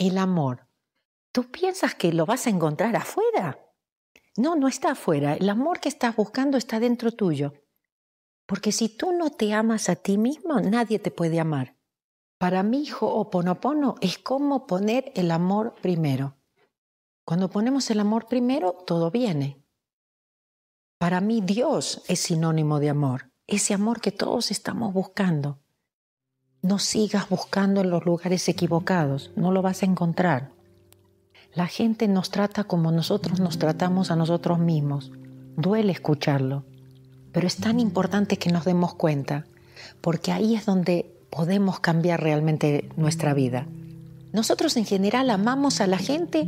el amor, ¿tú piensas que lo vas a encontrar afuera? No, no está afuera. El amor que estás buscando está dentro tuyo. Porque si tú no te amas a ti mismo, nadie te puede amar. Para mí, Ho'oponopono es como poner el amor primero. Cuando ponemos el amor primero, todo viene. Para mí, Dios es sinónimo de amor, ese amor que todos estamos buscando. No sigas buscando en los lugares equivocados, no lo vas a encontrar. La gente nos trata como nosotros nos tratamos a nosotros mismos. Duele escucharlo, pero es tan importante que nos demos cuenta, porque ahí es donde podemos cambiar realmente nuestra vida. Nosotros en general amamos a la gente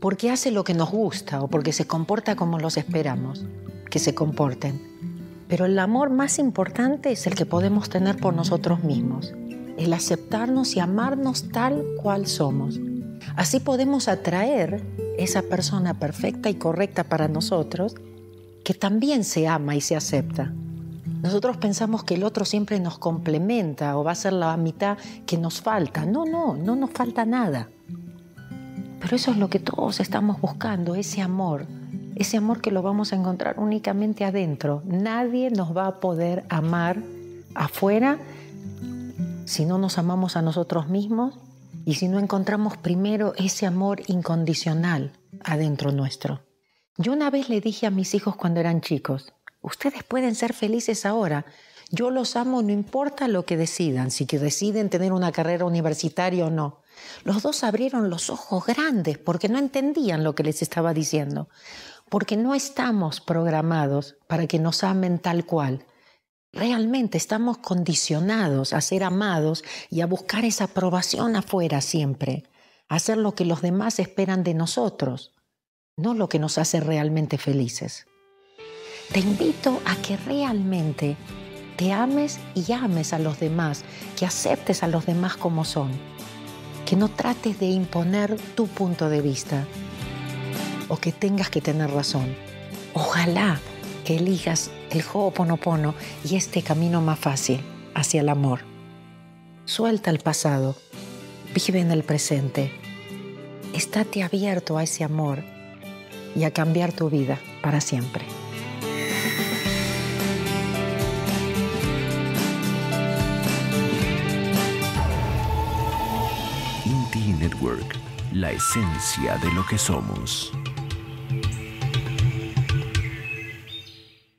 porque hace lo que nos gusta o porque se comporta como los esperamos que se comporten. Pero el amor más importante es el que podemos tener por nosotros mismos, el aceptarnos y amarnos tal cual somos. Así podemos atraer esa persona perfecta y correcta para nosotros que también se ama y se acepta. Nosotros pensamos que el otro siempre nos complementa o va a ser la mitad que nos falta. No, no, no nos falta nada. Pero eso es lo que todos estamos buscando, ese amor. Ese amor que lo vamos a encontrar únicamente adentro. Nadie nos va a poder amar afuera si no nos amamos a nosotros mismos y si no encontramos primero ese amor incondicional adentro nuestro. Yo una vez le dije a mis hijos cuando eran chicos, Ustedes pueden ser felices ahora. Yo los amo, no importa lo que decidan, si que deciden tener una carrera universitaria o no. Los dos abrieron los ojos grandes porque no entendían lo que les estaba diciendo, porque no estamos programados para que nos amen tal cual. Realmente estamos condicionados a ser amados y a buscar esa aprobación afuera siempre, a hacer lo que los demás esperan de nosotros, no lo que nos hace realmente felices. Te invito a que realmente te ames y ames a los demás, que aceptes a los demás como son, que no trates de imponer tu punto de vista o que tengas que tener razón. Ojalá que elijas el Ho'oponopono y este camino más fácil hacia el amor. Suelta el pasado, vive en el presente. Estate abierto a ese amor y a cambiar tu vida para siempre. Network, la esencia de lo que somos.